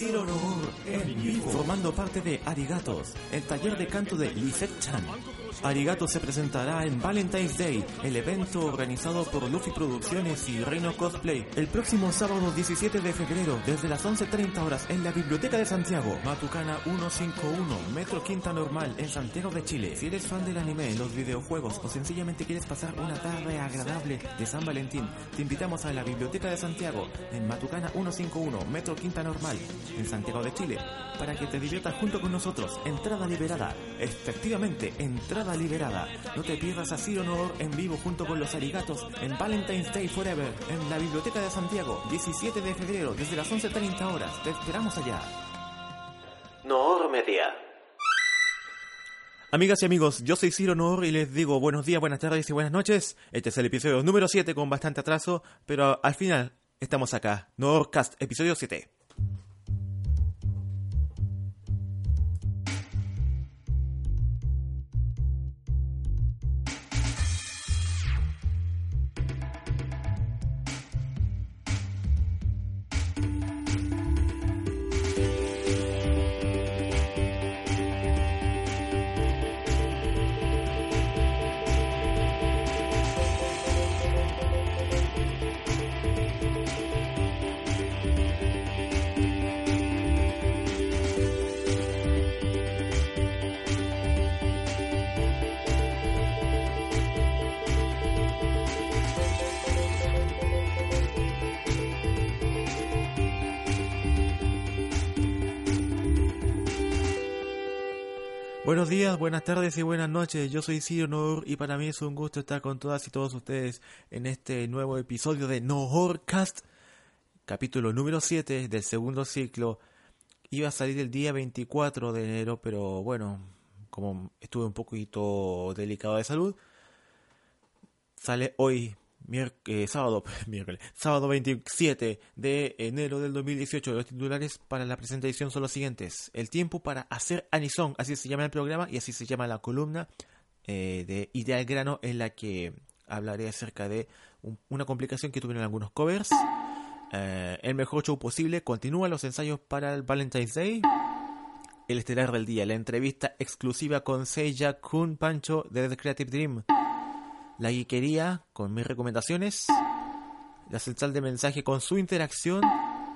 En vivo, formando parte de Arigatos, el taller de canto de Lisette Chan. Arigatos se presentará en Valentine's Day, el evento organizado por Luffy Producciones y Reino Cosplay, el próximo sábado 17 de febrero, desde las 11.30 horas en la Biblioteca de Santiago, Matucana 151, Metro Quinta Normal, en Santiago de Chile. Si eres fan del anime, los videojuegos o sencillamente quieres pasar una tarde agradable de San Valentín, te invitamos a la Biblioteca de Santiago, en Matucana 151, Metro Quinta Normal, en Santiago de Chile, para que te diviertas junto con nosotros. Entrada liberada. Efectivamente, entrada liberada. No te pierdas a Ciro Noor en vivo junto con los arigatos en Valentine's Day Forever, en la Biblioteca de Santiago, 17 de febrero, desde las 11.30 horas. Te esperamos allá. Noor Media. Amigas y amigos, yo soy Ciro Noor y les digo buenos días, buenas tardes y buenas noches. Este es el episodio número 7 con bastante atraso, pero al final estamos acá. Noorcast, episodio 7. Buenos días, buenas tardes y buenas noches. Yo soy Ciro Noor y para mí es un gusto estar con todas y todos ustedes en este nuevo episodio de Noorcast, capítulo número 7 del segundo ciclo. Iba a salir el día 24 de enero, pero bueno, como estuve un poquito delicado de salud, sale hoy eh, sábado, miércoles, sábado 27 de enero del 2018. Los titulares para la presentación son los siguientes. El tiempo para hacer Anison, así se llama el programa y así se llama la columna eh, de Ideal Grano en la que hablaré acerca de una complicación que tuvieron algunos covers. Eh, el mejor show posible. Continúan los ensayos para el Valentine's Day. El estelar del día, la entrevista exclusiva con Seiya Kun Pancho de The Creative Dream la guiquería con mis recomendaciones, la central de mensaje con su interacción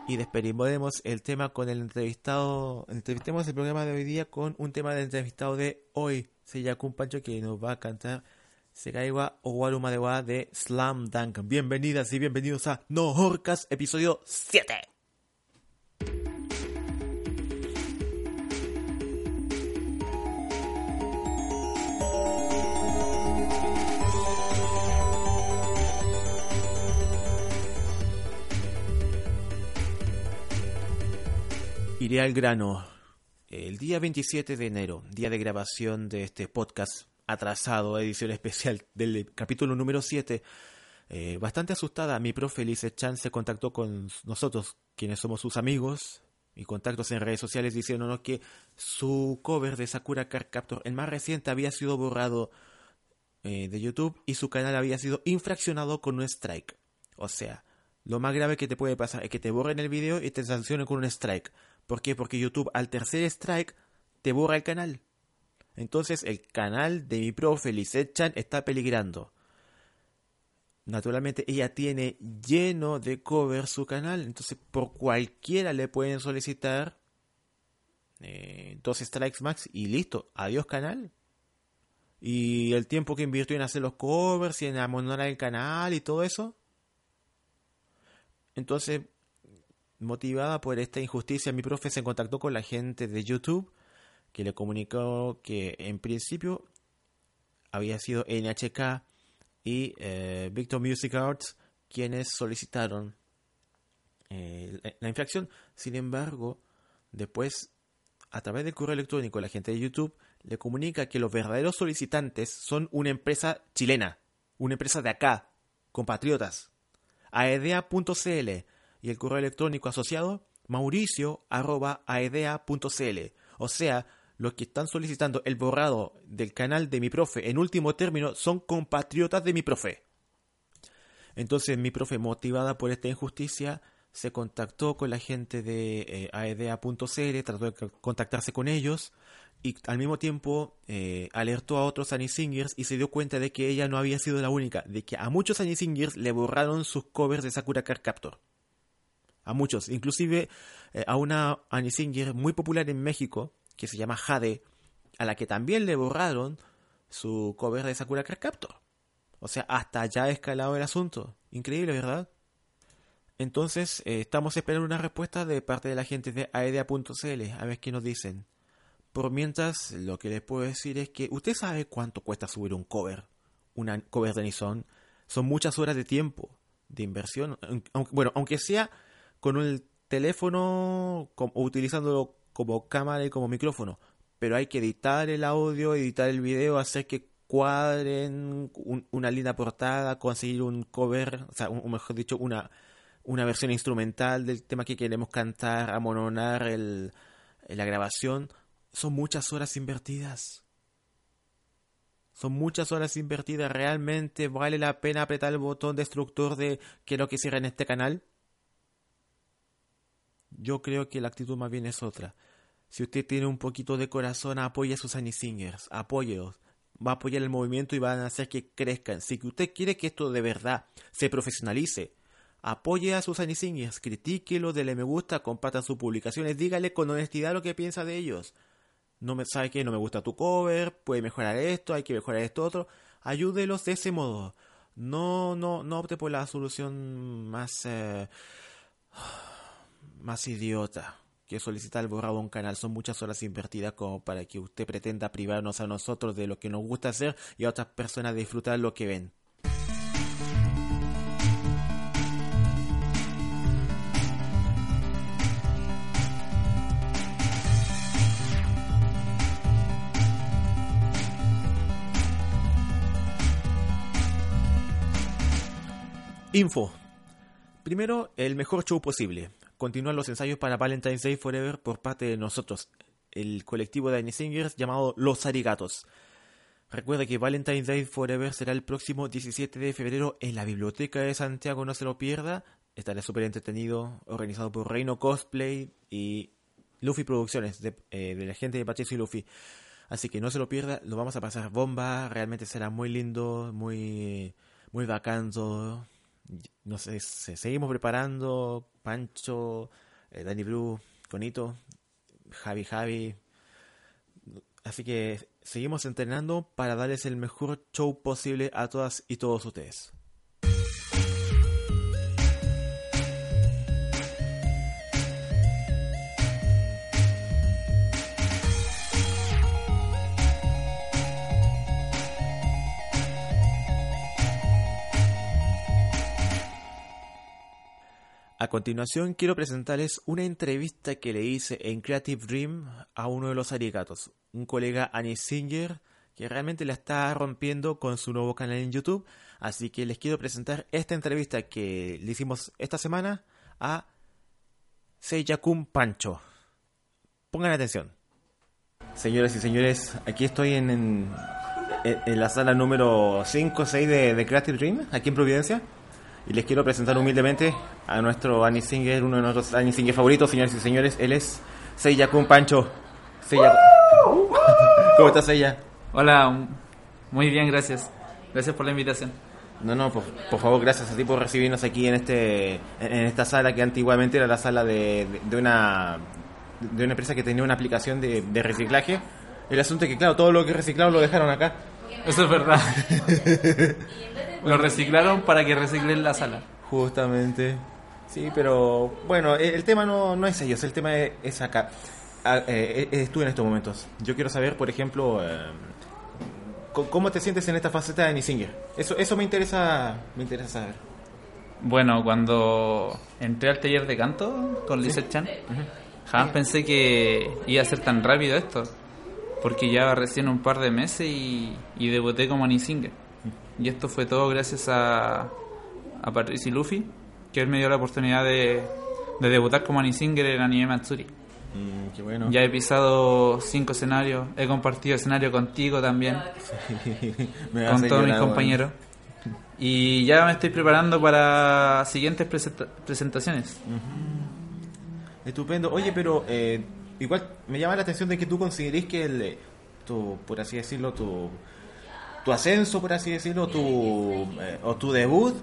y despedimos el tema con el entrevistado, entrevistemos el programa de hoy día con un tema del entrevistado de hoy, Seyakun Pancho que nos va a cantar Sekaiwa Owaruma de de Slam Dunk. Bienvenidas y bienvenidos a No Horcas, episodio 7. Iré al grano. El día 27 de enero, día de grabación de este podcast atrasado, edición especial del capítulo número 7, eh, bastante asustada, mi profe Lise Chan se contactó con nosotros, quienes somos sus amigos, y contactos en redes sociales diciéndonos que su cover de Sakura Card Captor, el más reciente, había sido borrado eh, de YouTube y su canal había sido infraccionado con un strike. O sea, lo más grave que te puede pasar es que te borren el video y te sancionen con un strike. ¿Por qué? Porque YouTube al tercer strike te borra el canal. Entonces el canal de mi profe Lizette Chan está peligrando. Naturalmente ella tiene lleno de cover su canal, entonces por cualquiera le pueden solicitar eh, dos strikes max y listo, adiós canal. Y el tiempo que invirtió en hacer los covers y en amonar el canal y todo eso. Entonces Motivada por esta injusticia, mi profe se contactó con la gente de YouTube que le comunicó que en principio había sido NHK y eh, Victor Music Arts quienes solicitaron eh, la infracción. Sin embargo, después, a través del correo electrónico, la gente de YouTube le comunica que los verdaderos solicitantes son una empresa chilena, una empresa de acá, compatriotas. aedea.cl y el correo electrónico asociado mauricio.aedea.cl. O sea, los que están solicitando el borrado del canal de mi profe en último término son compatriotas de mi profe. Entonces mi profe, motivada por esta injusticia, se contactó con la gente de eh, aedea.cl, trató de contactarse con ellos y al mismo tiempo eh, alertó a otros Annie Singers y se dio cuenta de que ella no había sido la única, de que a muchos Annie Singers le borraron sus covers de Sakura Card Captor. A muchos, inclusive eh, a una Annie Singer muy popular en México, que se llama Jade, a la que también le borraron su cover de Sakura Card Captor. O sea, hasta ya ha escalado el asunto. Increíble, ¿verdad? Entonces, eh, estamos esperando una respuesta de parte de la gente de aedea.cl, a ver qué nos dicen. Por mientras, lo que les puedo decir es que usted sabe cuánto cuesta subir un cover, una cover de Nison. Son muchas horas de tiempo, de inversión. bueno, aunque sea con el teléfono o utilizándolo como cámara y como micrófono, pero hay que editar el audio, editar el video, hacer que cuadren una linda portada, conseguir un cover, o sea, un, mejor dicho, una, una versión instrumental del tema que queremos cantar, amononar el, la grabación, son muchas horas invertidas. Son muchas horas invertidas. ¿Realmente vale la pena apretar el botón destructor de quiero que cierren este canal? Yo creo que la actitud más bien es otra. Si usted tiene un poquito de corazón, apoye a sus Singers, apóyelos va a apoyar el movimiento y van a hacer que crezcan. Si usted quiere que esto de verdad se profesionalice, apoye a sus Singers, critíquelo, dele me gusta, comparta sus publicaciones, dígale con honestidad lo que piensa de ellos. No me sabe que no me gusta tu cover, puede mejorar esto, hay que mejorar esto otro. Ayúdelos de ese modo. No, no, no opte por la solución más eh, más idiota que solicitar el borrado un canal. Son muchas horas invertidas como para que usted pretenda privarnos a nosotros de lo que nos gusta hacer y a otras personas disfrutar lo que ven. Info. Primero, el mejor show posible continúan los ensayos para Valentine's Day Forever por parte de nosotros, el colectivo de Singers llamado Los Arigatos. Recuerda que Valentine's Day Forever será el próximo 17 de febrero en la Biblioteca de Santiago, no se lo pierda. Estará súper entretenido, organizado por Reino Cosplay y Luffy Producciones, de, eh, la gente de Patricio y Luffy. Así que no se lo pierda, lo vamos a pasar bomba, realmente será muy lindo, muy, muy bacán no sé, seguimos preparando, Pancho, eh, Danny Blue, Conito, Javi Javi. Así que seguimos entrenando para darles el mejor show posible a todas y todos ustedes. A continuación quiero presentarles una entrevista que le hice en Creative Dream a uno de los arigatos, un colega Annie Singer que realmente la está rompiendo con su nuevo canal en YouTube, así que les quiero presentar esta entrevista que le hicimos esta semana a Seiyakun Pancho. Pongan atención. Señoras y señores, aquí estoy en, en, la sala número 5 o 6 de, de Creative Dream, aquí en Providencia. Y les quiero presentar humildemente a nuestro Annie Singer, uno de nuestros Annie Singer favoritos, señores y señores. Él es Seiya Kun Pancho. Seiya. ¿Cómo estás, Seiya? Hola, muy bien, gracias. Gracias por la invitación. No, no, por, favor, gracias a ti por recibirnos aquí en este en esta sala que antiguamente era la sala de, de, una de una empresa que tenía una aplicación de, de reciclaje. El asunto es que, claro, todo lo que reciclado lo dejaron acá. Eso es verdad. Lo reciclaron para que reciclen la sala. Justamente. Sí, pero bueno, e, el tema no, no es ellos, el tema es acá. Ah, eh, es tú en estos momentos. Yo quiero saber, por ejemplo, eh, ¿cómo te sientes en esta faceta de Nisinger? Eso, eso me interesa, me interesa saber. Bueno, cuando entré al taller de canto con Lizette Chan, jamás pensé que iba a ser tan rápido esto. Porque ya recién un par de meses y, y debuté como Annie Singer. Y esto fue todo gracias a, a Patricia Luffy, que él me dio la oportunidad de, de debutar como Annie Singer en Anime Matsuri. Mm, qué bueno. Ya he pisado cinco escenarios, he compartido escenario contigo también, Me vas con todos mis compañeros. Y ya me estoy preparando para siguientes presenta- presentaciones. Estupendo. Oye, pero eh, igual me llama la atención de que tú considerís que el, eh, tu, por así decirlo, tu, tu ascenso, por así decirlo, tu, eh, o tu debut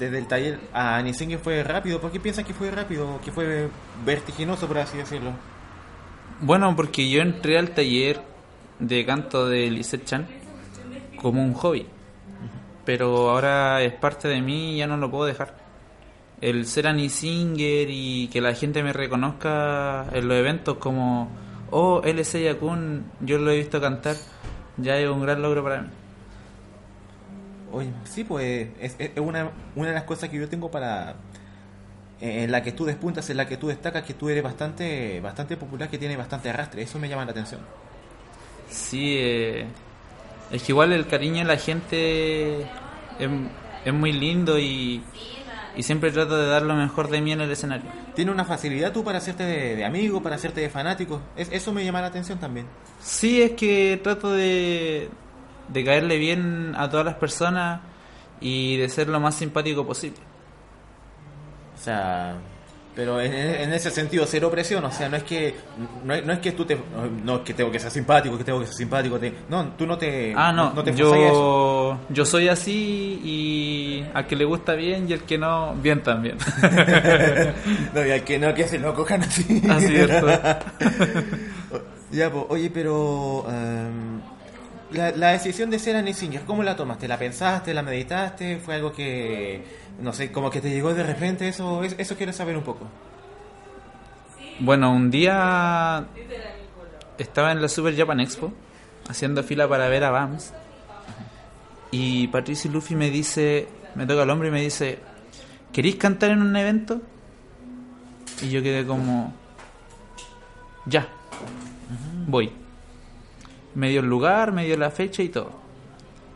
desde el taller a Anisingue fue rápido. ¿Por qué piensas que fue rápido? Que fue vertiginoso, por así decirlo. Bueno, porque yo entré al taller de canto de Lisette Chan como un hobby. Pero ahora es parte de mí y ya no lo puedo dejar. El ser Annie Singer y que la gente me reconozca en los eventos como, oh, es Yakun, yo lo he visto cantar, ya es un gran logro para mí. Oye, sí, pues es, es una, una de las cosas que yo tengo para... eh, En la que tú despuntas, en la que tú destacas, que tú eres bastante bastante popular, que tiene bastante arrastre. Eso me llama la atención. Sí, eh, es que igual el cariño de la gente es, es muy lindo y, y siempre trato de dar lo mejor de mí en el escenario. Tiene una facilidad tú para hacerte de, de amigo, para hacerte de fanático. Es, eso me llama la atención también. Sí, es que trato de, de caerle bien a todas las personas y de ser lo más simpático posible. O sea, pero en, en ese sentido, cero presión. O sea, no es que no es, no es que tú te... No es que tengo que ser simpático, que tengo que ser simpático. te- no, tú no te... Ah, no, te en eso. yo, yo soy así y al que le gusta bien y al que no, bien también. no, y al que no, que se lo cojan así. Así es. Ya, pues, oye, pero em, la, la decisión de ser Annie Singer, ¿cómo la tomaste? ¿La pensaste, la meditaste? ¿Fue algo que, no sé, como que te llegó de repente? Eso, es- eso quiero saber un poco. Bueno, un día estaba en la Super Japan Expo haciendo fila para ver a Bams y Patricio Luffy me dice, me toca el hombro y me dice, ¿queréis cantar en un evento? Y yo quedé como, ya, voy. Me dio el lugar, me dio la fecha y todo.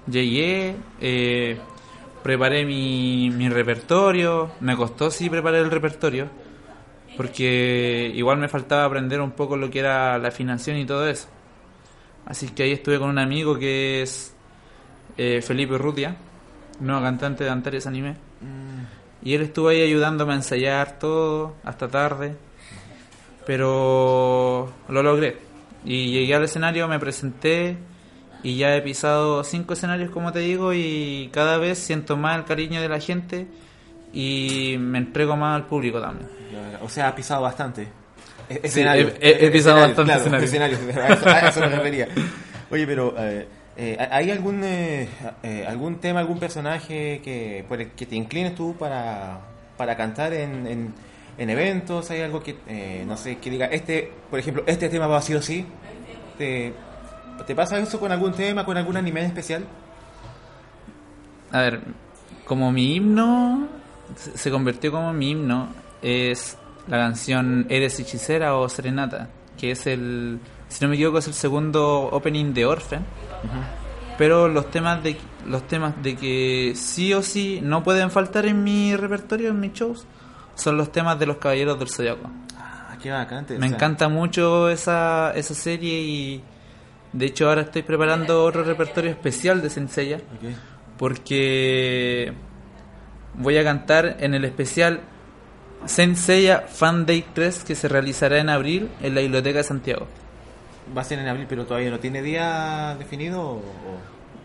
Llegué, eh, preparé mi, mi repertorio, me costó sí preparar el repertorio, porque igual me faltaba aprender un poco lo que era la afinación y todo eso. Así que ahí estuve con un amigo que es eh, Felipe Rutia, nuevo cantante de Antares Anime. Y él estuvo ahí ayudándome a ensayar todo hasta tarde. Pero lo logré. Y llegué al escenario, me presenté y ya he pisado cinco escenarios, como te digo, y cada vez siento más el cariño de la gente y me entrego más al público también. O sea, ha pisado bastante. Sí, he- pisado bastante claro, escenario. escenarios, a eso, me refería. Oye, pero eh, eh, ¿hay algún eh, eh, algún tema, algún personaje que por el que te inclines tú para, para cantar en, en, en eventos? ¿Hay algo que, eh, no sé, que diga, este, por ejemplo, este tema va así o sí? ¿Te, ¿Te pasa eso con algún tema, con algún anime en especial? A ver, como mi himno se se convirtió como mi himno es la canción Eres hechicera o Serenata, que es el, si no me equivoco, es el segundo opening de Orphan. Pero los temas de los temas de que sí o sí no pueden faltar en mi repertorio, en mis shows, son los temas de los Caballeros del Zodiaco. Ah, qué bacán. Me encanta mucho esa, esa serie y de hecho ahora estoy preparando otro repertorio especial de Senseiya Ok. porque voy a cantar en el especial Senseiya Fan Day 3 que se realizará en abril en la Biblioteca de Santiago. Va a ser en abril, pero todavía no tiene día definido. o-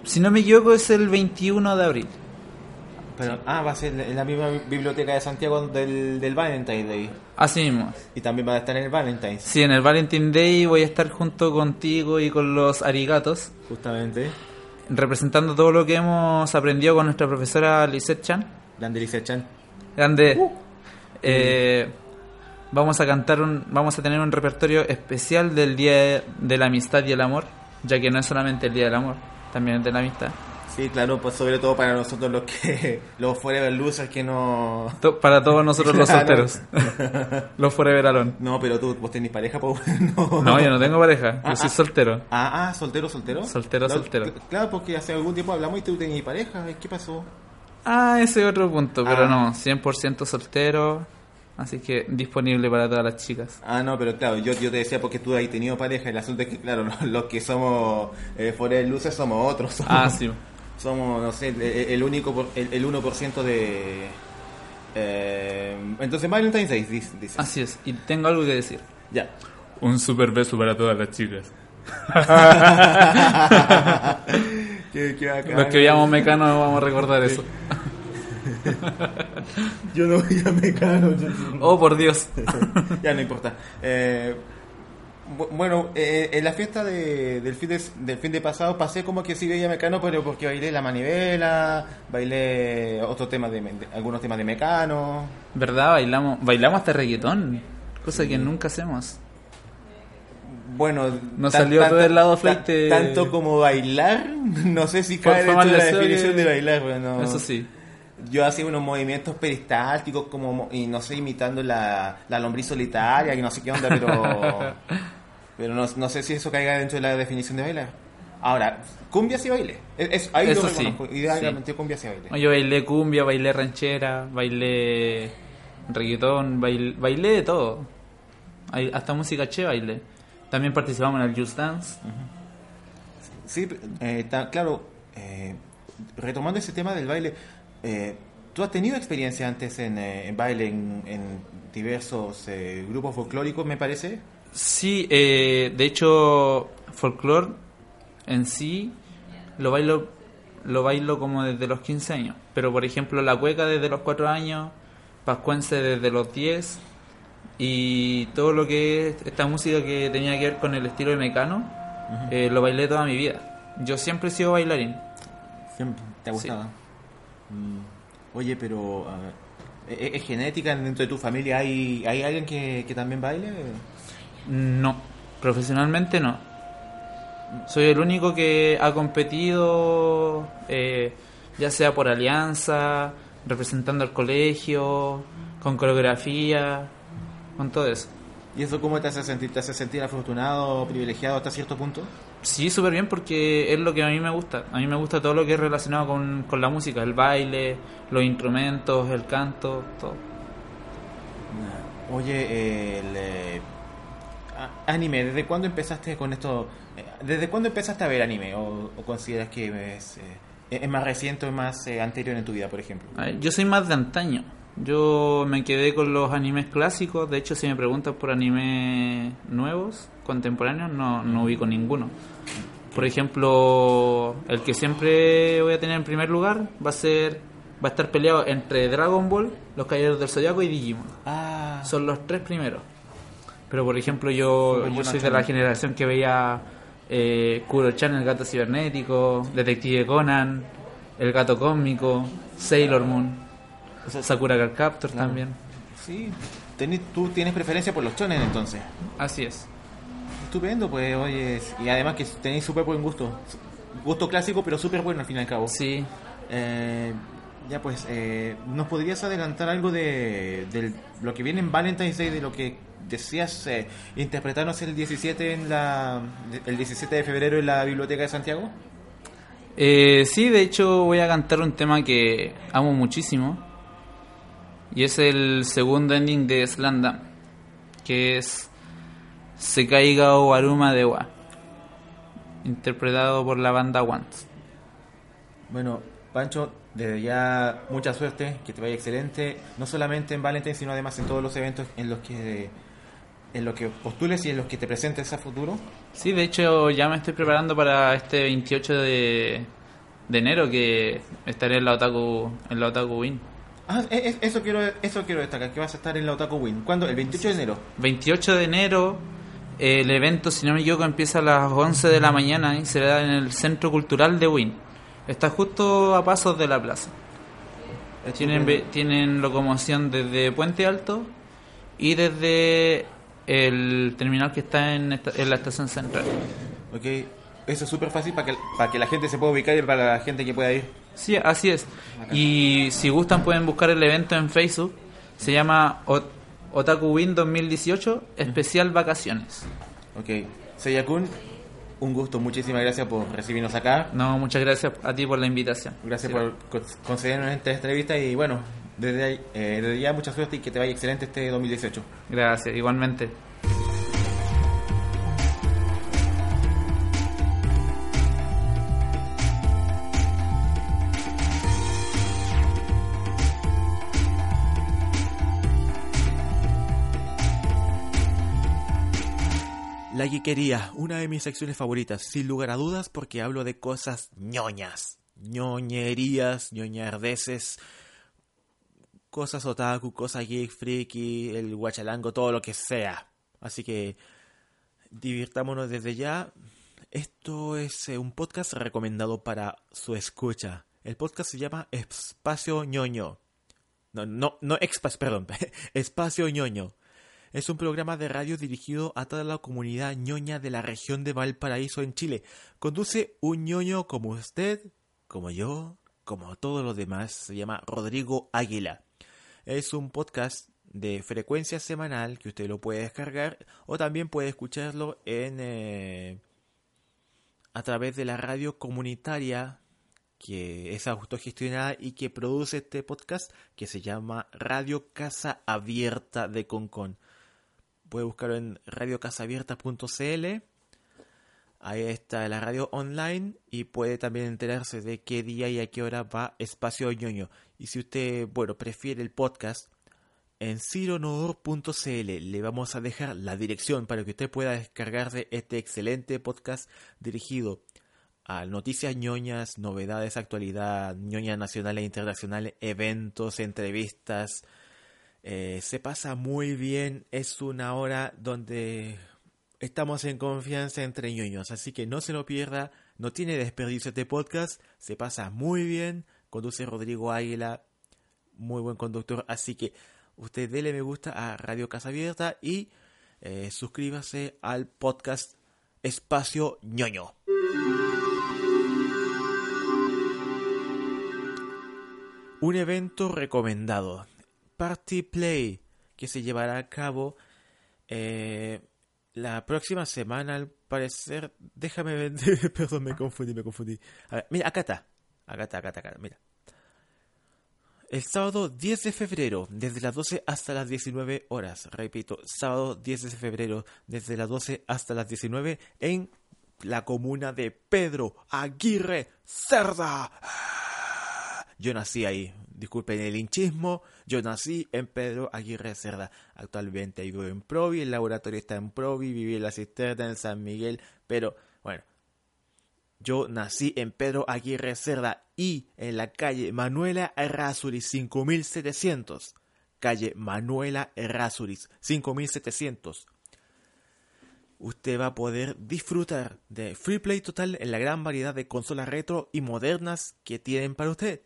Si no me equivoco es el 21 de abril. Pero, ah, va a ser en la misma biblioteca de Santiago del, del Valentine's Day. Así mismo. Y también va a estar en el Valentine's, Sí, en el Valentine Day voy a estar junto contigo y con los arigatos, justamente. representando todo lo que hemos aprendido con nuestra profesora Lisette Chan. Landelice Chan. Grande. Eh, vamos a cantar un, vamos a tener un repertorio especial del Día de la Amistad y el Amor, ya que no es solamente el Día del Amor, también es de la amistad. Sí, claro, pues sobre todo para nosotros los que los forever losers que no Para todos nosotros los solteros. los forever alone. No, pero tú vos tenés pareja, pues no. No, yo no tengo pareja. Ah, Yo soy ah. soltero. Ah, ah, soltero, soltero. Soltero, soltero. cl- Claro, porque hace algún tiempo hablamos y tú tenías pareja, ¿qué pasó? Ah, ese es otro punto, pero Ah. no, 100% soltero, así que disponible para todas las chicas. Ah, no, pero claro, yo, yo te decía porque tú has tenido pareja, el asunto es que, claro, los, los que somos eh, forever losers somos otros. Somos, Ah, sí. Somos, no sé, el, el único, por- el, el 1% de... Eh, entonces, Valentine's Day, dice. dice. Así es, y tengo algo que decir. Ya. Un super beso para todas las chicas. Qué- qué bacán. Los que veamos Mecano vamos a recordar eso. Yo no voy a Mecano. yo- Oh, por Dios. ya no importa. Eh, bueno, eh, en la fiesta de- del, fin de, del fin de pasado pasé como que sí veía Mecano, pero porque bailé la manivela, bailé otros temas de, de- algunos temas de Mecano. ¿Verdad? Bailamos, bailamos hasta reggaetón, cosa que nunca hacemos. Bueno, tan- salió todo el lado flight. Tanto como bailar, no sé si cae dentro de la definición de bailar. bueno. Eso sí. Yo hacía unos movimientos peristálticos como mo- y no sé imitando la, la lombriz solitaria que no sé qué onda pero pero no, no sé si eso caiga dentro de la definición de bailar ahora cumbia sí baile. Es, es- ahí Eso lo sí, idealmente cumbia sí baile. Yo bailé cumbia, bailé ranchera, bailé reggaetón, bail- bailé de todo. Hasta música che bailé. También participamos en el Just Dance. sí eh, ta- claro eh, retomando ese tema del baile eh, tú has tenido experiencia antes en, eh, en baile en, en diversos eh, grupos folclóricos me parece Sí, eh, de hecho, folclore en sí lo bailo, lo bailo como desde los 15 años. Pero por ejemplo, la cueca desde los 4 años, pascuense desde los 10 y todo lo que es esta música que tenía que ver con el estilo de Mecano, eh, lo bailé toda mi vida. Yo siempre he sido bailarín. Siempre te ha Sí. gustado. Mm. Oye, pero a ver, ¿e- ¿es, genética dentro de tu familia? ¿Hay, hay alguien que, que también baile? No, profesionalmente no. Soy el único que ha competido, eh, ya sea por alianza, representando al colegio, con coreografía, con todo eso. ¿Y eso cómo te hace sentir? ¿Te hace sentir afortunado, privilegiado hasta cierto punto? Sí, súper bien porque es lo que a mí me gusta. A mí me gusta todo lo que es relacionado con, con la música, el baile, los instrumentos, el canto, todo. Oye, el eh, anime, ¿desde cuándo empezaste con esto? Eh, ¿Desde cuándo empezaste a ver anime? ¿O, o consideras que es, eh, es más reciente o es más eh, anterior en tu vida, por ejemplo? Yo soy más de antaño. Yo me quedé con los animes clásicos. De hecho, si me preguntas por animes nuevos, contemporáneos, no, no ubico ninguno. Por ejemplo, el que siempre voy a tener en primer lugar va a ser va a estar peleado entre Dragon Ball, Los Caballeros del Zodiaco y Digimon. Ah, Son los tres primeros. Pero por ejemplo, yo, yo soy de la generación que veía eh, Kuro-chan, el gato cibernético, Detective Conan, el gato cósmico, Sailor Moon, o sea, Sakura Card Captor Claro. también. sí, tení- tú tienes preferencia por los chones entonces. Así es. Estupendo, pues, oye, y además que tenéis súper buen gusto. Gusto clásico, pero súper bueno al fin y al cabo. Sí. Eh, ya pues, eh, ¿nos podrías adelantar algo de, de lo que viene en Valentine's Day, de lo que decías eh, interpretarnos el 17 en la el 17 de febrero en la Biblioteca de Santiago? Eh, sí, de hecho voy a cantar un tema que amo muchísimo. Y es el segundo ending de Slanda. Que es Sekaiga o Aruma de Wa. Interpretado por la banda Once. Bueno, Pancho, desde ya mucha suerte, que te vaya excelente, no solamente en Valentine's, sino además en todos los eventos en los que en los que postules y en los que te presentes a futuro. Sí, de hecho ya me estoy preparando para este 28 de, de enero que estaré en la Otaku, en la Otaku Win. Ah, e- e- eso quiero eso quiero destacar, que vas a estar en la Otaku Win. ¿Cuándo? El 28 de enero. 28 de enero, eh, el evento, si no me equivoco, empieza a las 11 de la mañana y será en el Centro Cultural de Win. Está justo a pasos de la plaza. Tienen, tienen locomoción desde Puente Alto y desde el terminal que está en, esta- en la estación central. Ok, eso es súper fácil para que, para que la gente se pueda ubicar y para la gente que pueda ir. Sí, así es. Y si gustan pueden buscar el evento en Facebook. Se llama Ot- Otaku Win 2018 Especial Vacaciones. Ok. Seyakun, un gusto. Muchísimas gracias por recibirnos acá. No, muchas gracias a ti por la invitación. Gracias Sí. por con- concedernos esta entrevista y bueno, desde, ahí- eh, desde ya mucha suerte y que te vaya excelente este 2018. Gracias, igualmente. La guiquería, una de mis secciones favoritas, sin lugar a dudas, porque hablo de cosas ñoñas, ñoñerías, ñoñardeces, cosas otaku, cosas geek, freaky, el guachalango, todo lo que sea. Así que divirtámonos desde ya. Esto es eh, un podcast recomendado para su escucha. El podcast se llama Espacio ñoño. No, no, no, expas, perdón, Espacio ñoño. Es un programa de radio dirigido a toda la comunidad ñoña de la región de Valparaíso en Chile. Conduce un ñoño como usted, como yo, como todos los demás. Se llama Rodrigo Águila. Es un podcast de frecuencia semanal que usted lo puede descargar o también puede escucharlo en eh, a través de la radio comunitaria que es autogestionada y que produce este podcast que se llama Radio Casa Abierta de Concon. Puede buscarlo en radiocasabierta.cl. Ahí está la radio online y puede también enterarse de qué día y a qué hora va Espacio ñoño. Y si usted, bueno, prefiere el podcast, en cironodor.cl le vamos a dejar la dirección para que usted pueda descargarse este excelente podcast dirigido a noticias ñoñas, novedades, actualidad, ñoña nacional e internacional, eventos, entrevistas. Eh, se pasa muy bien, es una hora donde estamos en confianza entre ñoños, así que no se lo pierda, no tiene desperdicio este podcast, se pasa muy bien, conduce Rodrigo Águila, muy buen conductor, así que usted dele me gusta a Radio Casa Abierta y eh, suscríbase al podcast Espacio ñoño. Un evento recomendado, Party Play, que se llevará a cabo eh, la próxima semana, al parecer. Déjame ver, perdón, me confundí, me confundí. A ver, mira, acá está, acá está, acá está, acá mira. El sábado 10 de febrero, desde las 12 hasta las 19 horas. Repito, sábado 10 de febrero, desde las 12 hasta las 19 en la comuna de Pedro Aguirre Cerda. Yo nací ahí, disculpen el hinchismo, yo nací en Pedro Aguirre Cerda. Actualmente vivo en Provi, el laboratorio está en Provi, viví en la cisterna en San Miguel, pero bueno, yo nací en Pedro Aguirre Cerda y en la calle Manuela Errázuriz 5700. Calle Manuela Errázuriz 5700. Usted va a poder disfrutar de Free Play Total en la gran variedad de consolas retro y modernas que tienen para usted.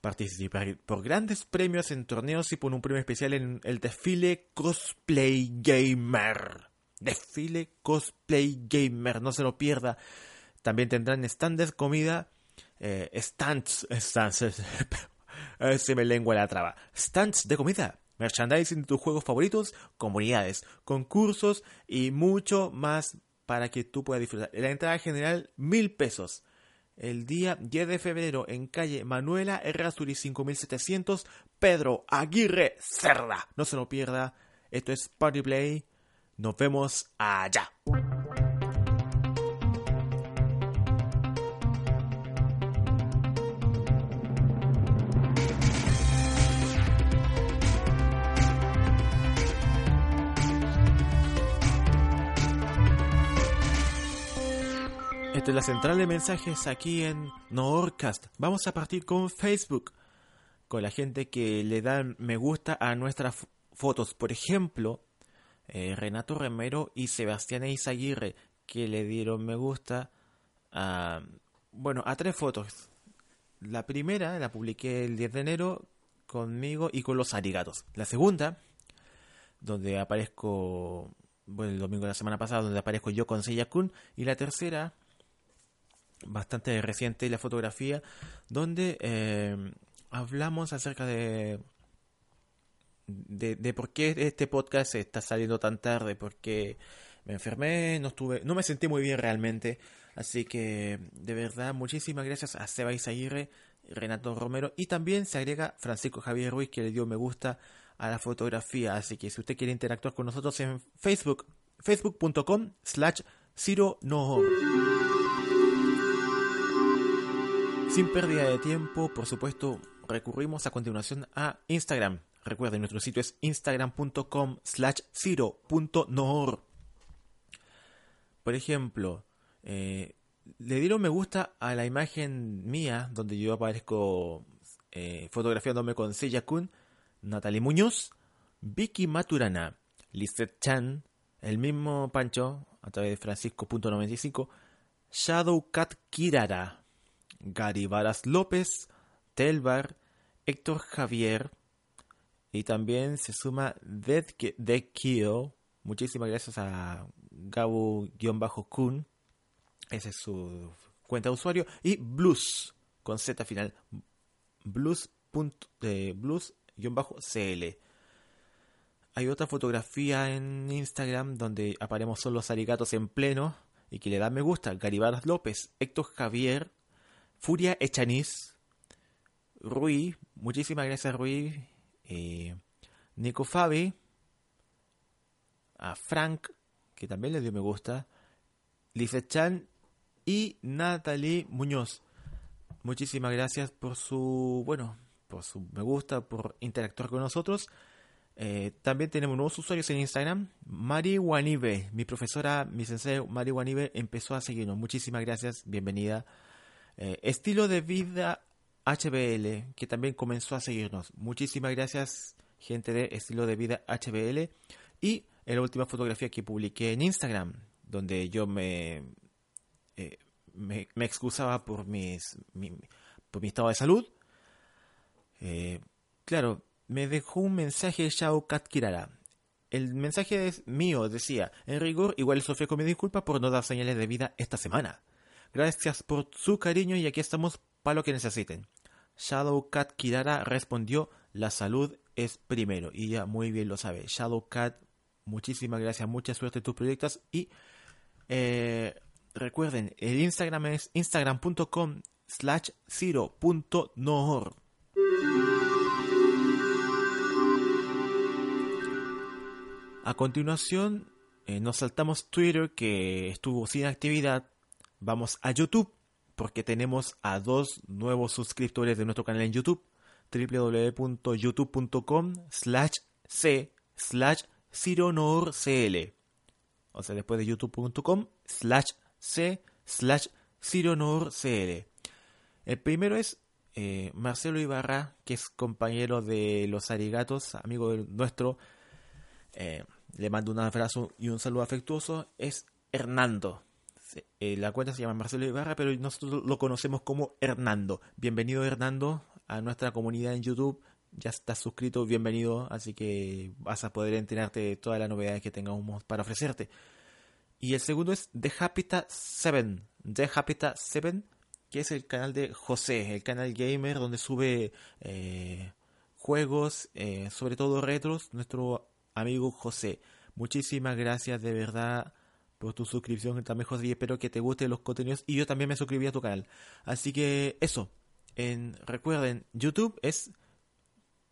Participar por grandes premios en torneos y por un premio especial en el desfile Cosplay Gamer. Desfile Cosplay Gamer, no se lo pierda. También tendrán stands comida, eh, stands, stands, eh, se me lengua la traba, stands de comida, merchandising de tus juegos favoritos, comunidades, concursos y mucho más para que tú puedas disfrutar. La entrada general, mil pesos. El día 10 de febrero en calle Manuela Errázuri 5700, Pedro Aguirre Cerda. No se lo pierda. Esto es Party Play. Nos vemos allá. Es la central de mensajes aquí en Noorcast. Vamos a partir con Facebook, con la gente que le da me gusta a nuestras fotos. Por ejemplo, eh, Renato Remero y Sebastián Eizaguirre, que le dieron me gusta a, bueno, a tres fotos. La primera la publiqué el 10 de enero conmigo y con los arigatos. La segunda, donde aparezco, bueno, el domingo de la semana pasada, donde aparezco yo con Seiya Kun. Y la tercera, bastante reciente la fotografía, donde eh, hablamos acerca de, de, por qué este podcast está saliendo tan tarde, porque me enfermé, no estuve, no me sentí muy bien realmente, así que de verdad muchísimas gracias a Seba Isaguirre, Renato Romero y también se agrega Francisco Javier Ruiz que le dio me gusta a la fotografía, así que si usted quiere interactuar con nosotros en Facebook, facebook.com slash Ciro no. Sin pérdida de tiempo, por supuesto, recurrimos a continuación a Instagram. Recuerden, nuestro sitio es instagram.com slash ciro.nohor. Por ejemplo, eh, le dieron me gusta a la imagen mía, donde yo aparezco eh, fotografiándome con Seiya Kun, Natalie Muñoz, Vicky Maturana, Lizette Chan, el mismo Pancho, a través de Francisco.95, Shadowcat Kirara, Gary Varas López, Telvar, Héctor Javier, y también se suma Dead Kill. Muchísimas gracias a Gabu-Kun. Ese es su cuenta de usuario. Y Blues, con Z final. Blues. Eh, Blues-CL. Hay otra fotografía en Instagram donde aparecemos solo los arigatos en pleno y que le da me gusta. Garibaras López, Héctor Javier, Furia Echaniz, Rui, muchísimas gracias Rui, eh, Nico Fabi, a Frank, que también le dio me gusta, Lizeth Chan y Natalie Muñoz. Muchísimas gracias por su, bueno, por su me gusta, por interactuar con nosotros. Eh, también tenemos nuevos usuarios en Instagram. Mari Wanibe, mi profesora, mi sensei Mari Wanibe empezó a seguirnos. Muchísimas gracias, bienvenida. Eh, estilo de vida HBL, que también comenzó a seguirnos. Muchísimas gracias, gente de Estilo de Vida HBL. Y en la última fotografía que publiqué en Instagram, donde yo me, eh, me, excusaba por, mis, mi, por mi estado de salud. Eh, claro, me dejó un mensaje Shao Kat Kirara. El mensaje mío decía, en rigor, igual les ofrezco mi disculpa por no dar señales de vida esta semana. Gracias por su cariño y aquí estamos para lo que necesiten. Shadow Cat Kirara respondió, la salud es primero. Y ya muy bien lo sabe. Shadow Cat, muchísimas gracias, mucha suerte en tus proyectos. Y eh, recuerden, el Instagram es instagram.com slash. A continuación, eh, nos saltamos Twitter que estuvo sin actividad. Vamos a YouTube porque tenemos a dos nuevos suscriptores de nuestro canal en YouTube, www.youtube.com slash c slash cironorcl. O sea, después de youtube.com slash c slash cironorcl. El primero es eh, Marcelo Ibarra, que es compañero de los Arigatos, amigo nuestro. Eh, le mando un abrazo y un saludo afectuoso. Es Hernando. Eh, la cuenta se llama Marcelo Ibarra, pero nosotros lo conocemos como Hernando. Bienvenido Hernando a nuestra comunidad en YouTube. Ya estás suscrito, bienvenido, así que vas a poder enterarte de todas las novedades que tengamos para ofrecerte. Y el segundo es The Habitat 7. The Habitat 7, que es el canal de José, el canal gamer donde sube eh, juegos, eh, sobre todo retros, nuestro amigo José. Muchísimas gracias de verdad por tu suscripción también José y espero que te gusten los contenidos y yo también me suscribí a tu canal. Así que eso, en, recuerden, YouTube es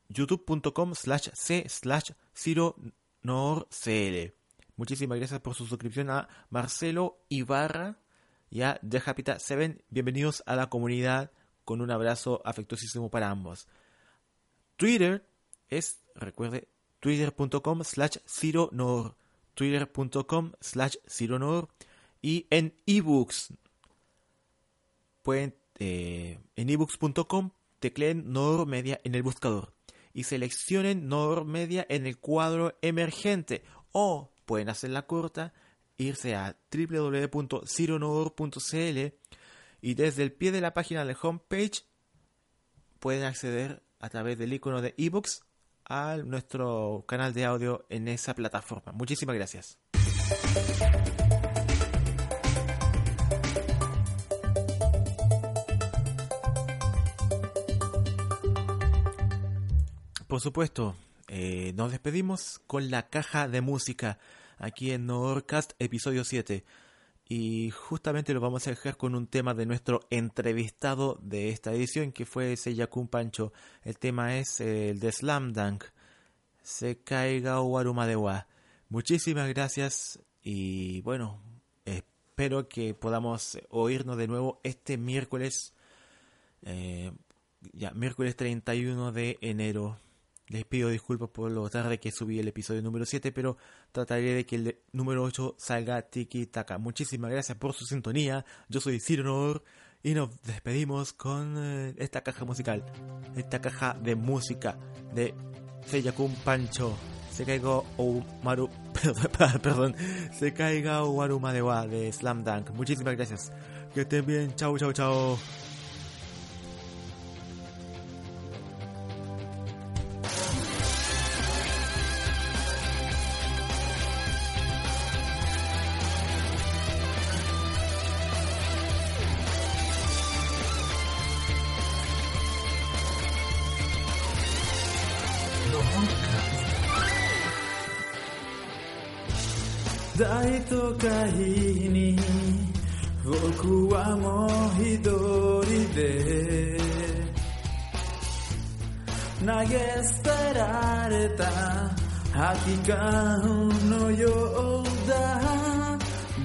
youtube.com slash c slash cl. Muchísimas gracias por su suscripción a Marcelo Ibarra y a The Habitat 7. Bienvenidos a la comunidad con un abrazo afectuosísimo para ambos. Twitter es, recuerde, twitter.com slash ciro twitter.com slash cironor y en ebooks. Pueden eh, en ebooks.com tecleen Nor Media en el buscador y seleccionen Nor Media en el cuadro emergente o pueden hacer la corta irse a www.cironor.cl y desde el pie de la página de homepage pueden acceder a través del icono de ebooks a nuestro canal de audio en esa plataforma. Muchísimas gracias. Por supuesto, eh, nos despedimos con la caja de música aquí en Nordcast episodio 7. Y justamente lo vamos a dejar con un tema de nuestro entrevistado de esta edición, que fue Seyakun Pancho. El tema es el de Slam Dunk. Se caiga Waruma de Wa. Muchísimas gracias y bueno, espero que podamos oírnos de nuevo este miércoles, eh, ya, miércoles 31 de enero. Les pido disculpas por lo tarde que subí el episodio número 7, pero trataré de que el número 8 salga tiki taka. Muchísimas gracias por su sintonía. Yo soy Ciro y nos despedimos con eh, esta caja musical, esta caja de música de Seyakun Pancho. Se caiga Maru, perdón, perdón, se caiga Omaru Madewa de Slam Dunk. Muchísimas gracias. Que estén bien. Chao, chao, chao.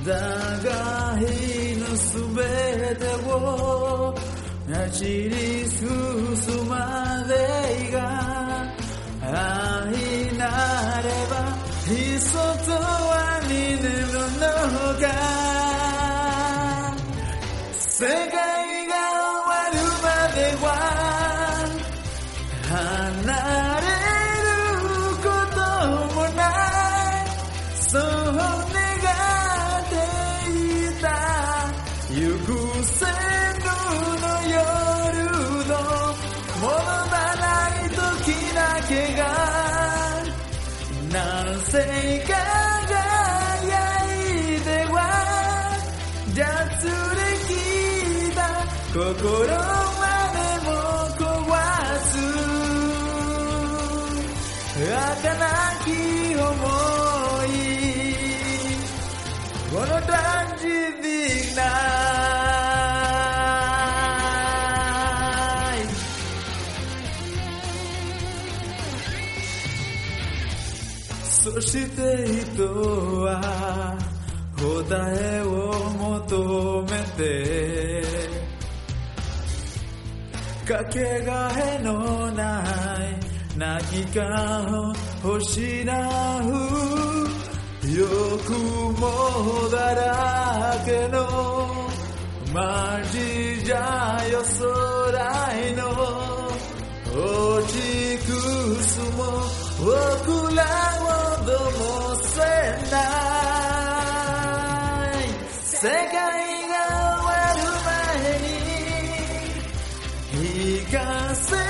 だが日のすべてを走り進まそして人は答えを求めてかけがえのない泣き感を失う欲もだらけのマジじゃよ空の落ちくすも僕らをどうもせない世界が終わる前に行かせ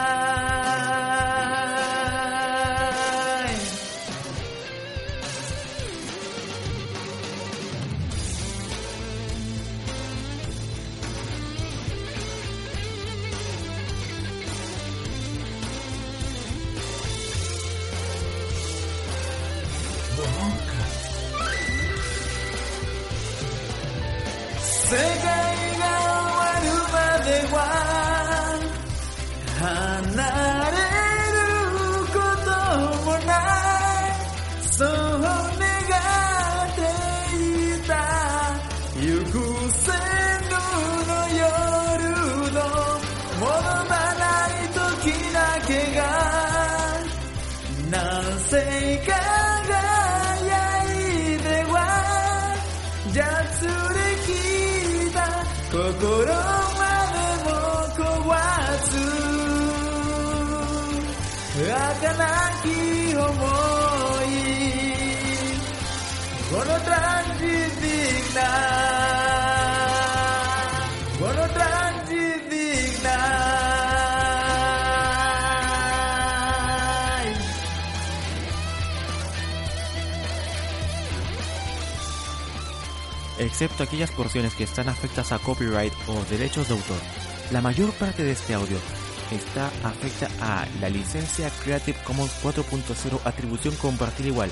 じゃつりきった心までも壊す儚き思いこのトランジティックな Excepto aquellas porciones que están afectas a copyright o derechos de autor. La mayor parte de este audio está afecta a la licencia Creative Commons 4.0 atribución compartir igual.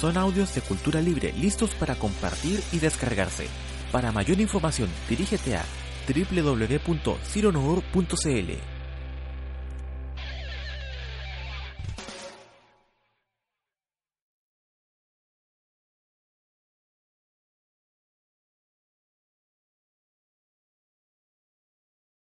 Son audios de cultura libre listos para compartir y descargarse. Para mayor información, dirígete a www.cironoor.cl.